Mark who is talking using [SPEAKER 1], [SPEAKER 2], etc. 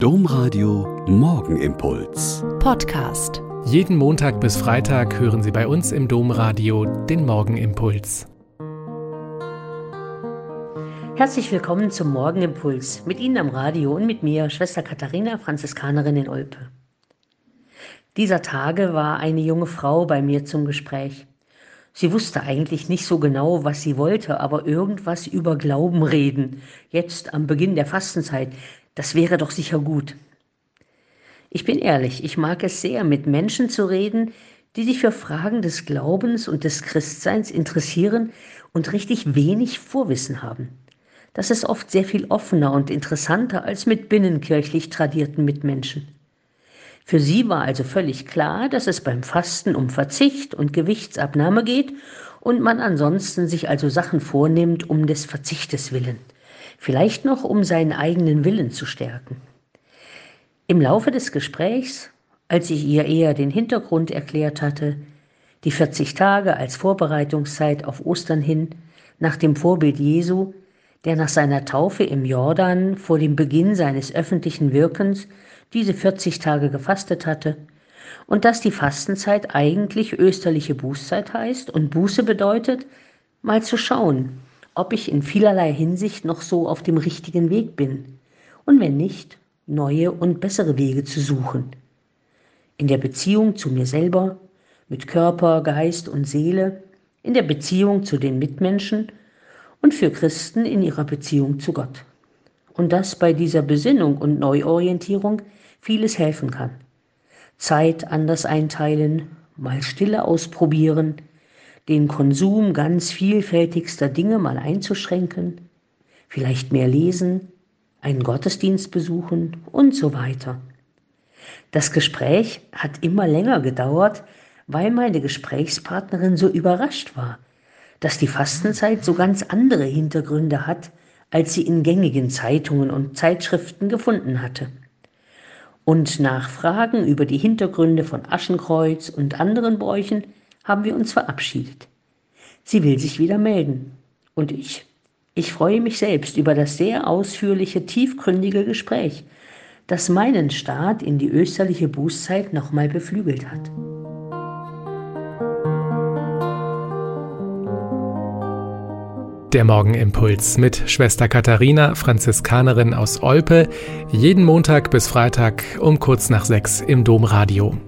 [SPEAKER 1] Domradio Morgenimpuls.
[SPEAKER 2] Podcast.
[SPEAKER 3] Jeden Montag bis Freitag hören Sie bei uns im Domradio den Morgenimpuls.
[SPEAKER 4] Herzlich willkommen zum Morgenimpuls mit Ihnen am Radio und mit mir, Schwester Katharina, Franziskanerin in Olpe. Dieser Tage war eine junge Frau bei mir zum Gespräch. Sie wusste eigentlich nicht so genau, was sie wollte, aber irgendwas über Glauben reden. Jetzt am Beginn der Fastenzeit, das wäre doch sicher gut. Ich bin ehrlich, ich mag es sehr, mit Menschen zu reden, die sich für Fragen des Glaubens und des Christseins interessieren und richtig wenig Vorwissen haben. Das ist oft sehr viel offener und interessanter als mit binnenkirchlich tradierten Mitmenschen. Für sie war also völlig klar, dass es beim Fasten um Verzicht und Gewichtsabnahme geht und man ansonsten sich also Sachen vornimmt um des Verzichtes willen vielleicht noch um seinen eigenen Willen zu stärken. Im Laufe des Gesprächs, als ich ihr eher den Hintergrund erklärt hatte, die 40 Tage als Vorbereitungszeit auf Ostern hin, nach dem Vorbild Jesu, der nach seiner Taufe im Jordan vor dem Beginn seines öffentlichen Wirkens diese 40 Tage gefastet hatte, und dass die Fastenzeit eigentlich österliche Bußzeit heißt und Buße bedeutet, mal zu schauen, ob ich in vielerlei Hinsicht noch so auf dem richtigen Weg bin und wenn nicht, neue und bessere Wege zu suchen. In der Beziehung zu mir selber, mit Körper, Geist und Seele, in der Beziehung zu den Mitmenschen und für Christen in ihrer Beziehung zu Gott. Und dass bei dieser Besinnung und Neuorientierung vieles helfen kann. Zeit anders einteilen, mal Stille ausprobieren, den Konsum ganz vielfältigster Dinge mal einzuschränken, vielleicht mehr lesen, einen Gottesdienst besuchen und so weiter. Das Gespräch hat immer länger gedauert, weil meine Gesprächspartnerin so überrascht war, dass die Fastenzeit so ganz andere Hintergründe hat, als sie in gängigen Zeitungen und Zeitschriften gefunden hatte. Und nach Fragen über die Hintergründe von Aschenkreuz und anderen Bräuchen haben wir uns verabschiedet. Sie will sich wieder melden. Und ich? Ich freue mich selbst über das sehr ausführliche, tiefgründige Gespräch, das meinen Start in die österliche Bußzeit nochmal beflügelt hat.
[SPEAKER 3] Der Morgenimpuls mit Schwester Katharina, Franziskanerin aus Olpe, jeden Montag bis Freitag um kurz nach sechs im Domradio.